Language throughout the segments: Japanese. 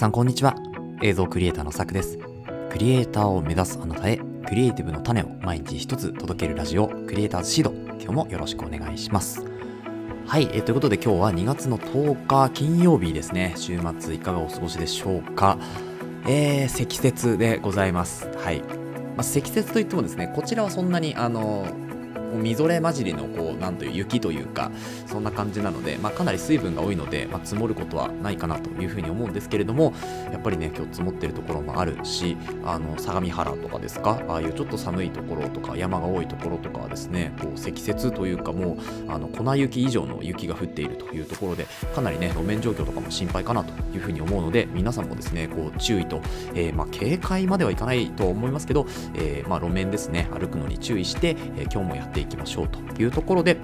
さんこんにちは。映像クリエイターのさくです。クリエイターを目指すあなたへクリエイティブの種を毎日一つ届けるラジオクリエイターズシード。今日もよろしくお願いします。はい、えーということで今日は2月の10日金曜日ですね。週末いかがお過ごしでしょうか。えー、積雪でございます。はい、まあ、積雪といってもですねこちらはそんなにあのみぞれ混じりのこうなんという雪というかそんな感じなので、まあ、かなり水分が多いので、まあ、積もることはないかなというふうに思うんですけれどもやっぱりね今日積もってるところもあるしあの相模原とかですかああいうちょっと寒いところとか山が多いところとかはですねこう積雪というかもうあの粉雪以上の雪が降っているというところでかなりね路面状況とかも心配かなというふうに思うので皆さんもですねこう注意と、えー、まあ、警戒まではいかないと思いますけど、えー、まあ、路面ですね歩くのに注意して、えー、今日もやっていきましょうというところで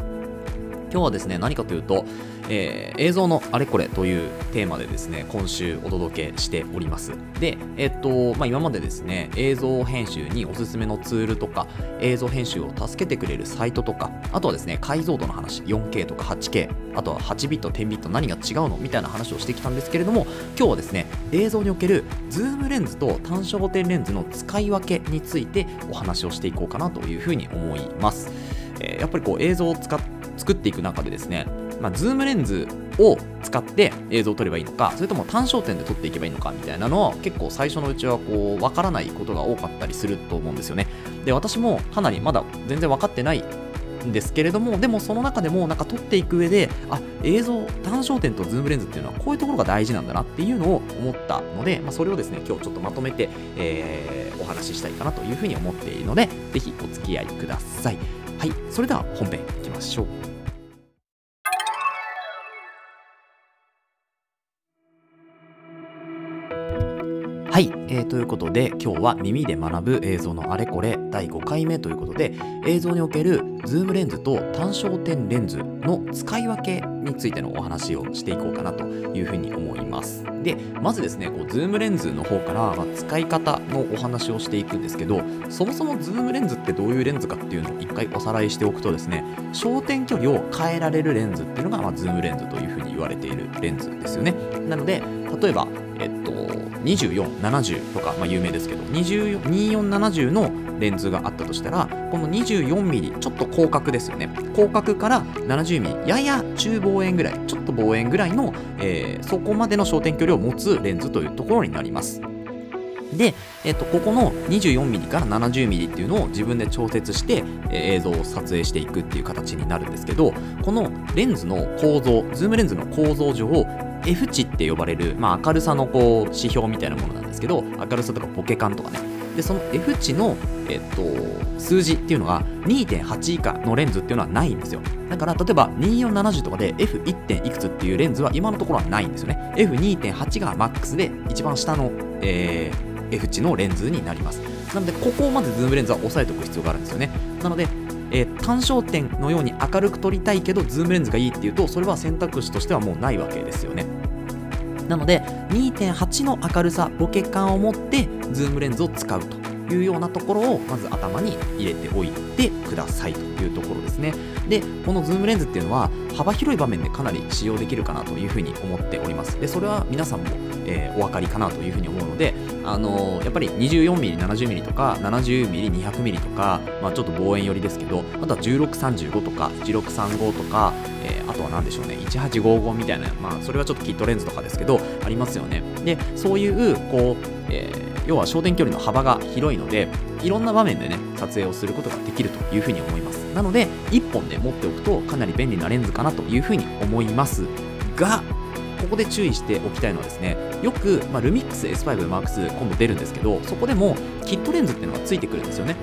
今日はですね何かというと、えー、映像のあれこれというテーマでですね今週お届けしております。でえっとまあ今までですね映像編集におすすめのツールとか映像編集を助けてくれるサイトとかあとはですね解像度の話 4K とか 8K あとは8ビット10ビット何が違うのみたいな話をしてきたんですけれども今日はですね映像におけるズームレンズと単焦点レンズの使い分けについてお話をしていこうかなというふうに思います。えー、やっぱりこう映像を使っ作っていく中でですね、まあ、ズームレンズを使って映像を撮ればいいのかそれとも単焦点で撮っていけばいいのかみたいなのは結構最初のうちはこう分からないことが多かったりすると思うんですよね。で私もかなりまだ全然分かってないんですけれどもでもその中でもなんか撮っていく上であ映像単焦点とズームレンズっていうのはこういうところが大事なんだなっていうのを思ったので、まあ、それをですね今日ちょっとまとめて、えー、お話ししたいかなというふうに思っているのでぜひお付き合いください。はいそれでは本編いきましょう。はい、えー、ということで今日は耳で学ぶ映像のあれこれ第5回目ということで映像におけるズームレンズと単焦点レンズの使い分けについてのお話をしていこうかなというふうに思います。でまずですねこうズームレンズの方から、ま、使い方のお話をしていくんですけどそもそもズームレンズってどういうレンズかっていうのを一回おさらいしておくとですね焦点距離を変えられるレンズっていうのが、まあ、ズームレンズというふうに言われているレンズですよね。なので例えばえっと2470とか、まあ、有名ですけど2470のレンズがあったとしたらこの 24mm ちょっと広角ですよね。広角から 70mm やや中望遠ぐらいちょっと望遠ぐらいの、えー、そこまでの焦点距離を持つレンズというところになります。で、えっと、ここの 24mm から 70mm っていうのを自分で調節して、え、映像を撮影していくっていう形になるんですけどこのレンズの構造ズームレンズの構造上 F 値って呼ばれる、まあ、明るさのこう指標みたいなものなんですけど明るさとかボケ感とかね。でその F 値の、えっと、数字っていうのが2.8以下のレンズっていうのはないんですよ。だから例えば2470とかで F1. いくつっていうレンズは今のところはないんですよね。F2.8 がマックスで一番下の、えー、F 値のレンズになります。なのでここをまずズームレンズは押さえておく必要があるんですよね。なのでえー、単焦点のように明るく撮りたいけどズームレンズがいいっていうとそれは選択肢としてはもうないわけですよね。なので2.8の明るさボケ感を持ってズームレンズを使うというようなところをまず頭に入れておいてくださいというところですね。でこのズームレンズっていうのは幅広い場面でかなり使用できるかなというふうに思っております。でそれは皆さんも、えー、お分かりかなというふうに思うのであのー、やっぱり 24mm、70mm とか 70mm、200mm とか、まあ、ちょっと望遠寄りですけどあとは1635とか1635とか、えー、あとは何でしょうね。1855みたいな、まあ、それはちょっとキットレンズとかですけどありますよね。でそういうこう、えー、要は焦点距離の幅が広いのでいろんな場面でね撮影をすることができるというふうに思います。なので1本で持っておくとかなり便利なレンズかなというふうに思います。がここで注意しておきたいのはですねよく、まあ、ルミックス S5 M2 今度出るんですけどそこでもキットレンズっていうのがついてくるんですよね。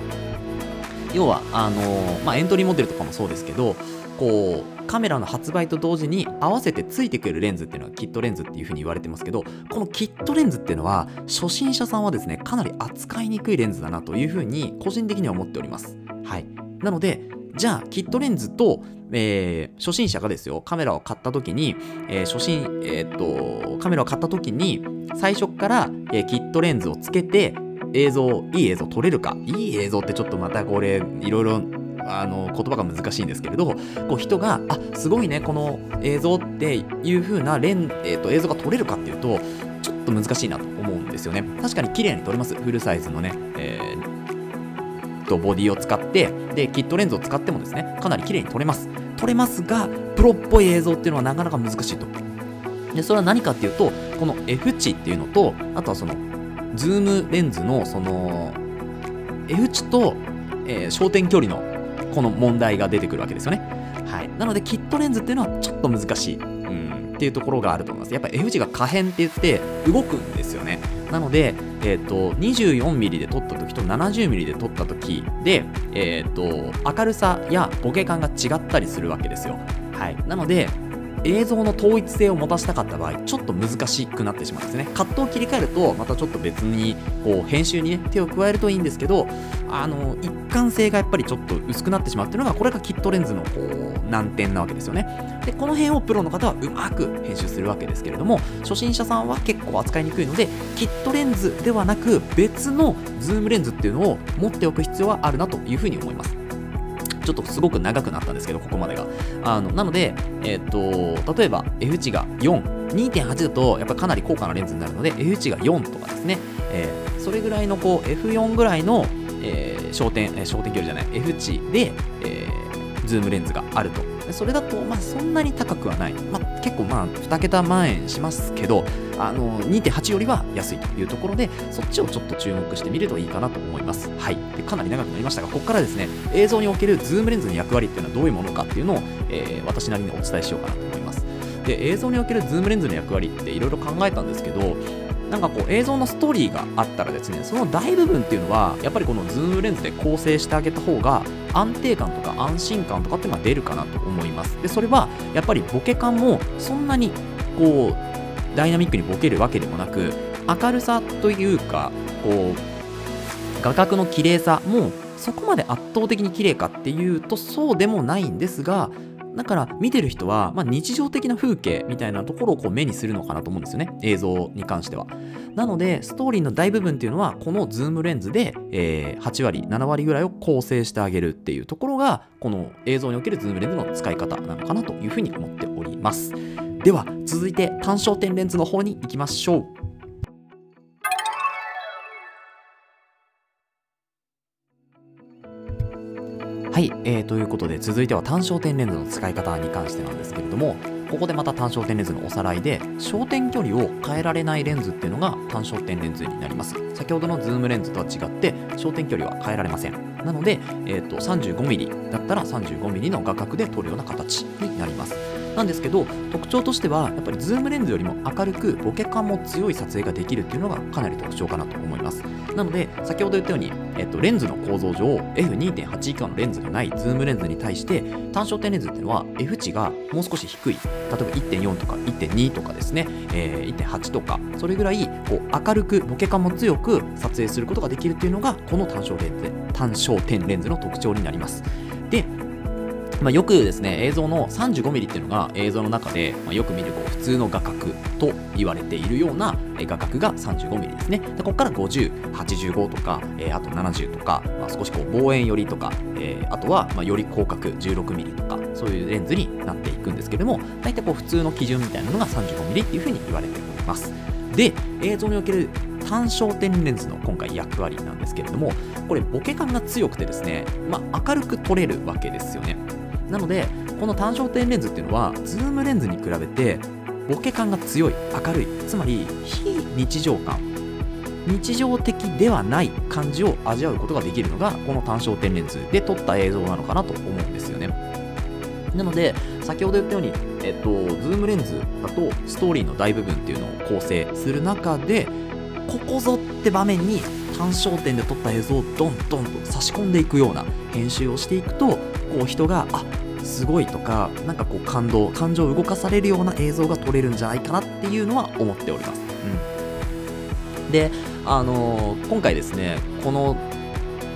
要はあのー、まあ、エントリーモデルとかもそうですけどこうカメラの発売と同時に合わせてついてくるレンズっていうのはキットレンズっていうふうに言われてますけどこのキットレンズっていうのは初心者さんはですねかなり扱いにくいレンズだなというふうに個人的には思っております。はい。なのでじゃあキットレンズと、えー、初心者がですよカメラを買った時に、えー、初心えー、っとカメラを買った時に最初から、えー、キットレンズをつけて映像いい映像撮れるかいい映像ってちょっとまたこれいろいろあの言葉が難しいんですけれどこう人があすごいねこの映像っていう風なレン、えーと、映像が撮れるかっていうとちょっと難しいなと思うんですよね。確かに綺麗に撮れます。フルサイズのね、えー、とボディを使ってでキットレンズを使ってもですねかなり綺麗に撮れます。撮れますがプロっぽい映像っていうのはなかなか難しいと。でそれは何かっていうとこの F 値っていうのとあとはそのズームレンズのその F 値と、えー、焦点距離のこの問題が出てくるわけですよね。はい、なのでキットレンズっていうのはちょっと難しい、うん、っていうところがあると思います。やっぱ F 値が可変って言って動くんですよね。なので、えーと、24mm で撮った時と 70mm で撮った時で、えーと明るさやボケ感が違ったりするわけですよ。はい、なので映像の統一性を持たせたかった場合ちょっと難しくなってしまうんですね。カットを切り替えるとまたちょっと別にこう編集に、ね、手を加えるといいんですけどあの一貫性がやっぱりちょっと薄くなってしまうっていうのがこれがキットレンズのこう難点なわけですよね。でこの辺をプロの方はうまく編集するわけですけれども初心者さんは結構扱いにくいのでキットレンズではなく別のズームレンズっていうのを持っておく必要はあるなというふうに思います。ちょっとすごく長くなったんですけど、ここまでが。あのなので、えっ、ー、と、例えば F 値が4、2.8だとやっぱかなり高価なレンズになるので、F 値が4とかですね、えー、それぐらいのこう F4 ぐらいの、えー、焦点、えー、焦点距離じゃない、F 値で、えー、ズームレンズがあると。それだと、まあ、そんなに高くはない。まあ、結構、まあ、2桁万円しますけど、あの、2.8よりは安いというところで、そっちをちょっと注目してみるといいかなと思います。はい。でかなり長くなりましたが、ここからですね、映像におけるズームレンズの役割っていうのはどういうものかっていうのを、えー、私なりにお伝えしようかなと思います。で、映像におけるズームレンズの役割っていろいろ考えたんですけど、なんかこう映像のストーリーがあったらですねその大部分っていうのはやっぱりこのズームレンズで構成してあげた方が安定感とか安心感とかっていうのが出るかなと思います。でそれはやっぱりボケ感もそんなにこうダイナミックにボケるわけでもなく明るさというかこう画角の綺麗さもそこまで圧倒的に綺麗かっていうとそうでもないんですがだから見てる人は、まあ、日常的な風景みたいなところをこう目にするのかなと思うんですよね。映像に関しては。なのでストーリーの大部分っていうのはこのズームレンズで、えー、8割7割ぐらいを構成してあげるっていうところがこの映像におけるズームレンズの使い方なのかなというふうに思っております。では続いて単焦点レンズの方に行きましょう。はい、えー、ということで続いては単焦点レンズの使い方に関してなんですけれどもここでまた単焦点レンズのおさらいで焦点距離を変えられないレンズっていうのが単焦点レンズになります。先ほどのズームレンズとは違って焦点距離は変えられません。なので、えーと、35mm だったら 35mm の画角で撮るような形になります。なんですけど特徴としてはやっぱりズームレンズよりも明るくボケ感も強い撮影ができるっていうのがかなり特徴かなと思います。なので先ほど言ったように、えっと、レンズの構造上 F2.8 以下のレンズがないズームレンズに対して単焦点レンズっていうのは F 値がもう少し低い。例えば1.4とか1.2とかですね、えー、1.8とか。それぐらいこう明るくボケ感も強く撮影することができるっていうのがこの単焦点単焦点レンズの特徴になります。でまあ、よくですね映像の 35mm っていうのが映像の中で、まあ、よく見るこう普通の画角と言われているような画角が 35mm ですね。でここから5085とか、えー、あと70とか、まあ、少しこう望遠寄りとか、えー、あとはまあより広角 16mm とかそういうレンズになっていくんですけども大体こう普通の基準みたいなのが 35mm っていうふうに言われております。で映像における単焦点レンズの今回役割なんですけれどもこれボケ感が強くてですね、まあ、明るく撮れるわけですよね。なのでこの単焦点レンズっていうのはズームレンズに比べてボケ感が強い明るいつまり非日常感日常的ではない感じを味わうことができるのがこの単焦点レンズで撮った映像なのかなと思うんですよね。なので先ほど言ったように、えっと、ズームレンズだとストーリーの大部分っていうのを構成する中でここぞって場面に単焦点で撮った映像をドンドンと差し込んでいくような編集をしていくとこう人があすごいとかなんかこう感動感情を動かされるような映像が撮れるんじゃないかなっていうのは思っております、うん、であのー、今回ですねこの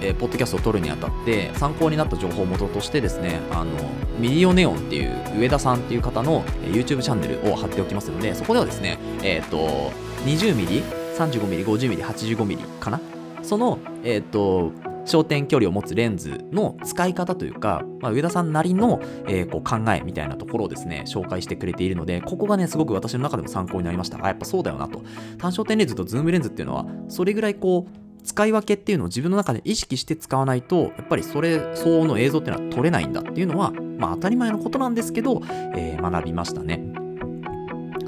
えー、ポッドキャストを撮るにあたって参考になった情報元としてですねあのミリオネオンっていう上田さんっていう方の YouTube チャンネルを貼っておきますのでそこではですねえっ、ー、と 20mm 35mm、50mm、85mm かな？その、えっ、ー、と、焦点距離を持つレンズの使い方というか、まあ、上田さんなりの、えー、こう考えみたいなところをですね紹介してくれているのでここがねすごく私の中でも参考になりました。あやっぱそうだよなと。単焦点レンズとズームレンズっていうのはそれぐらいこう使い分けっていうのを自分の中で意識して使わないとやっぱりそれ相応の映像っていうのは撮れないんだっていうのはまあ当たり前のことなんですけど、えー、学びましたね。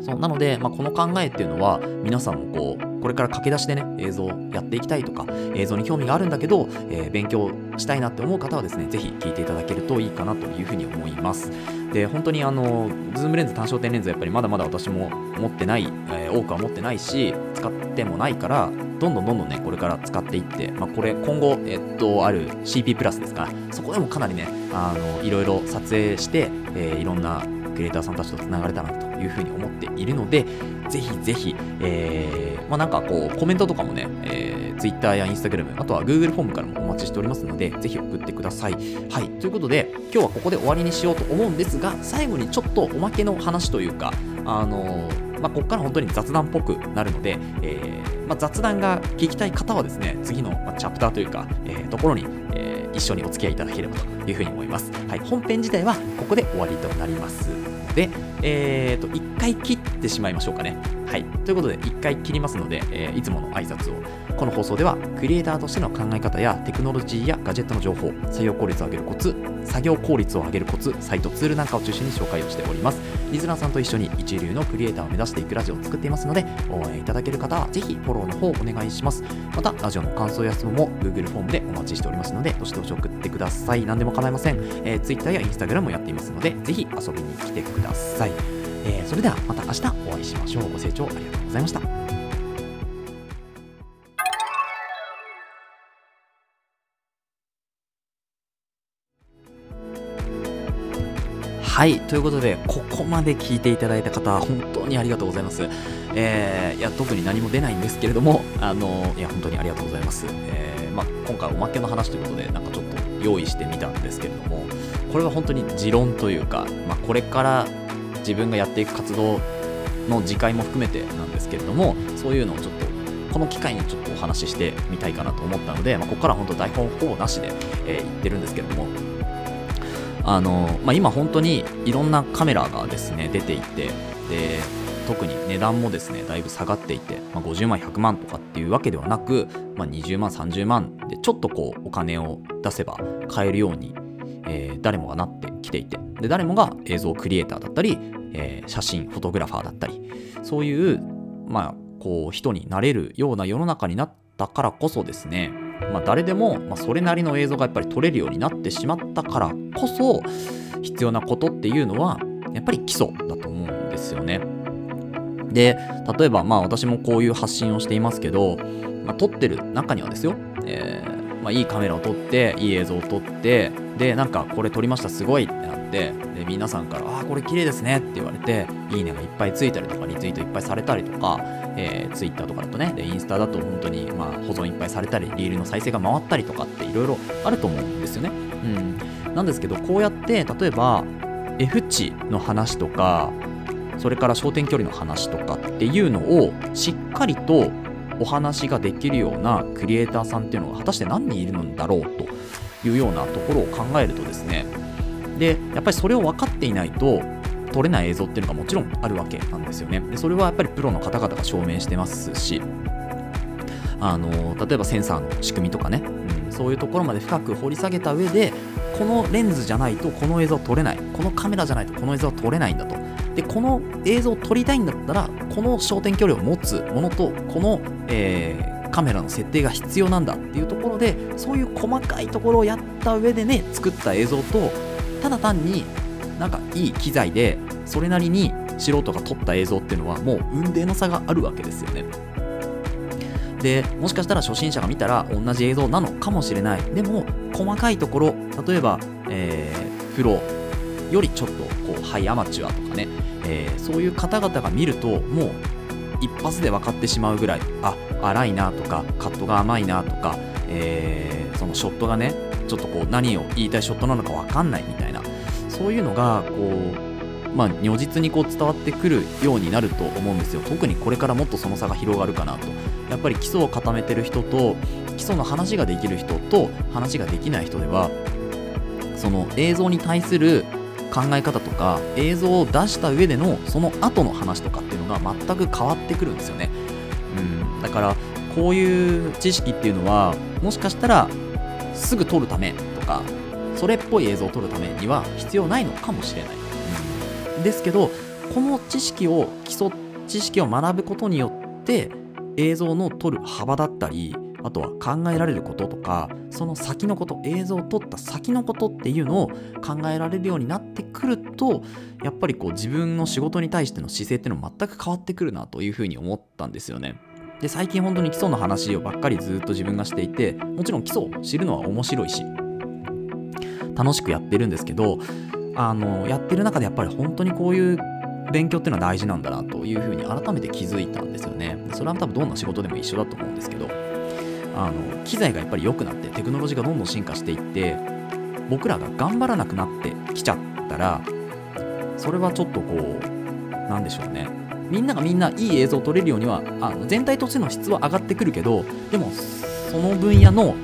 そうなので、まあ、この考えっていうのは皆さんもこうこれから駆け出しでね映像やっていきたいとか映像に興味があるんだけど、えー、勉強したいなって思う方はですねぜひ聞いていただけるといいかなというふうに思います。で本当にあのズームレンズ単焦点レンズやっぱりまだまだ私も持ってない、えー、多くは持ってないし使ってもないからどんどんどんどんねこれから使っていって、まあ、これ今後えっとある CP プラスですからそこでもかなりねあのいろいろ撮影して、えー、いろんなクリエイターさんたちとつながれたなというふうに思っているのでぜひぜひ、えー、まあ、なんかこうコメントとかもね、えー、Twitter や Instagram あとは Google フォームからもお待ちしておりますのでぜひ送ってください。はい。ということで今日はここで終わりにしようと思うんですが最後にちょっとおまけの話というかあのまあ、ここから本当に雑談っぽくなるので、えー、まあ、雑談が聞きたい方はですね、次の、まチャプターというか、えー、ところに、えー、一緒にお付き合いいただければというふうに思います。はい、本編自体はここで終わりとなります。で、えーと、一回切ってしまいましょうかね。はい。ということで、一回切りますので、えー、いつもの挨拶を。この放送では、クリエイターとしての考え方やテクノロジーやガジェットの情報、採用効率を上げるコツ、作業効率を上げるコツ、サイト、ツールなんかを中心に紹介をしております。リズナーさんと一緒に一流のクリエイターを目指していくラジオを作っていますので、応援いただける方はぜひフォローの方をお願いします。また、ラジオの感想や質問も Google フォームでお待ちしておりますので、どしどし送ってください。何でも構いません。えー、Twitter や Instagram もやっていますので、ぜひ遊びに来てください。えー、それではまた明日お会いしましょう。ご清聴ありがとうございました。はい、ということで、ここまで聞いていただいた方、本当にありがとうございます。えー、いや、特に何も出ないんですけれども、あの、いや、本当にありがとうございます。えー、まあ、今回おまけの話ということで、なんかちょっと用意してみたんですけれども、これは本当に持論というか、まあ、これから自分がやっていく活動の次回も含めてなんですけれどもそういうのをちょっとこの機会にちょっとお話ししてみたいかなと思ったので、まあ、ここから本当台本ほぼなしで、えー、言ってるんですけれども。あの、まあ、今本当にいろんなカメラがですね出ていてで特に値段もですねだいぶ下がっていて、まあ、50万100万とかっていうわけではなく、まあ、20万30万でちょっとこうお金を出せば買えるように、えー、誰もがなってきていて。で誰もが映像クリエイターだったり、えー、写真フォトグラファーだったり。そういうまあこう人になれるような世の中になったからこそですね、まあ、誰でも、まあ、それなりの映像がやっぱり撮れるようになってしまったからこそ必要なことっていうのはやっぱり基礎だと思うんですよね。で例えばまあ私もこういう発信をしていますけど、まあ、撮ってる中にはですよ、えーまあ、いいカメラを撮っていい映像を撮ってでなんかこれ撮りましたすごいってなってで皆さんから「ああこれ綺麗ですね」って言われて「いいね」がいっぱいついたりとかリツイートいっぱいされたりとか、えー、Twitter とかだとねでインスタだと本当にまあ保存いっぱいされたりリールの再生が回ったりとかっていろいろあると思うんですよね。うん、なんですけどこうやって例えば F 値の話とかそれから焦点距離の話とかっていうのをしっかりとお話ができるようなクリエイターさんっていうのが果たして何人いるんだろうというようなところを考えるとですねでやっぱりそれを分かっていないと撮れない映像っていうのがもちろんあるわけなんですよね。でそれはやっぱりプロの方々が証明してますしあの例えばセンサーの仕組みとかね、うん、そういうところまで深く掘り下げた上でこのレンズじゃないとこの映像撮れない。このカメラじゃないとこの映像は撮れないんだと。でこの映像を撮りたいんだったらこの焦点距離を持つものとこの、えー、カメラの設定が必要なんだっていうところでそういう細かいところをやった上でね作った映像とただ単になんかいい機材でそれなりに素人が撮った映像っていうのはもう運命の差があるわけですよね。でもしかしたら初心者が見たら同じ映像なのかもしれないでも細かいところ例えば、えー、プロよりちょっとこうハイアマチュアとかね、えー、そういう方々が見るともう一発で分かってしまうぐらいあ荒いなとかカットが甘いなとか、えー、そのショットがねちょっとこう何を言いたいショットなのか分かんないみたいな。そういうのがこうまあ如実にこう伝わってくるようになると思うんですよ。特にこれからもっとその差が広がるかなと。やっぱり基礎を固めてる人と基礎の話ができる人と話ができない人ではその映像に対する考え方とか映像を出した上でのその後の話とかっていうのが全く変わってくるんですよね。うん、だからこういう知識っていうのはもしかしたらすぐ撮るためとかそれっぽい映像を撮るためには必要ないのかもしれない。うん、ですけどこの知識を基礎知識を学ぶことによって映像の撮る幅だったりあとは考えられることとかその先のこと映像を撮った先のことっていうのを考えられるようになってくるとやっぱりこう自分の仕事に対しての姿勢っていうのも全く変わってくるなというふうに思ったんですよね。で最近本当に基礎の話をばっかりずっと自分がしていてもちろん基礎を知るのは面白いし楽しくやってるんですけどあのやってる中でやっぱり本当にこういう勉強っていうのは大事なんだなというふうに改めて気づいたんですよね。それは多分どんな仕事でも一緒だと思うんですけどあの機材がやっぱり良くなってテクノロジーがどんどん進化していって僕らが頑張らなくなってきちゃったらそれはちょっとこうなんでしょうね。みんながみんないい映像を撮れるようにはあの全体としての質は上がってくるけどでもその分野の、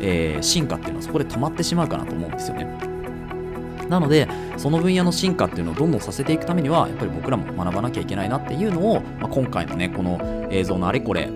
えー、進化っていうのはそこで止まってしまうかなと思うんですよね。なのでその分野の進化っていうのをどんどんさせていくためにはやっぱり僕らも学ばなきゃいけないなっていうのを、まあ、今回のねこの映像のあれこれ、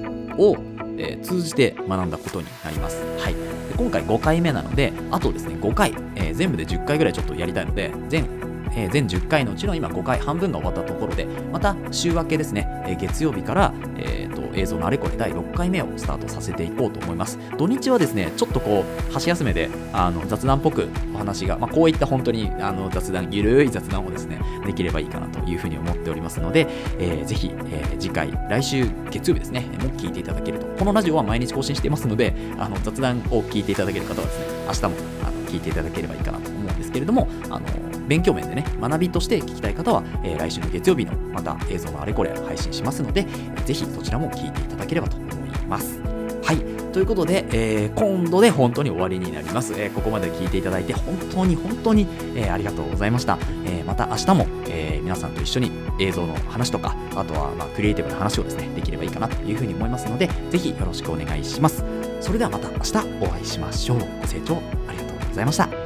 通じて学んだことになります。はい、で今回5回目なので、あとですね、5回、えー、全部で10回ぐらいちょっとやりたいので、全えー、全10回のうちの今5回半分が終わったところでまた週明けですね、えー、月曜日から、えーと、映像のあれこれ第6回目をスタートさせていこうと思います。土日はですねちょっとこう箸休めであの雑談っぽくお話が、まあ、こういった本当にあの雑談ゆるい雑談をですねできればいいかなというふうに思っておりますので、えー、ぜひ、えー、次回来週月曜日ですねも聞いていただけると。このラジオは毎日更新していますのであの雑談を聞いていただける方はですね明日もあの聞いていただければいいかなと思うんですけれどもあの勉強面でね、学びとして聞きたい方は、えー、来週の月曜日のまた映像のあれこれ配信しますので、ぜひそちらも聞いていただければと思います。はい。ということで、えー、今度で本当に終わりになります。えー、ここまで聞いていただいて本当に本当に、えー、ありがとうございました。えまた明日も、え皆さんと一緒に映像の話とか、あとは、ま、クリエイティブな話をですね、できればいいかなというふうに思いますので、ぜひよろしくお願いします。それではまた明日お会いしましょう。ご清聴ありがとうございました。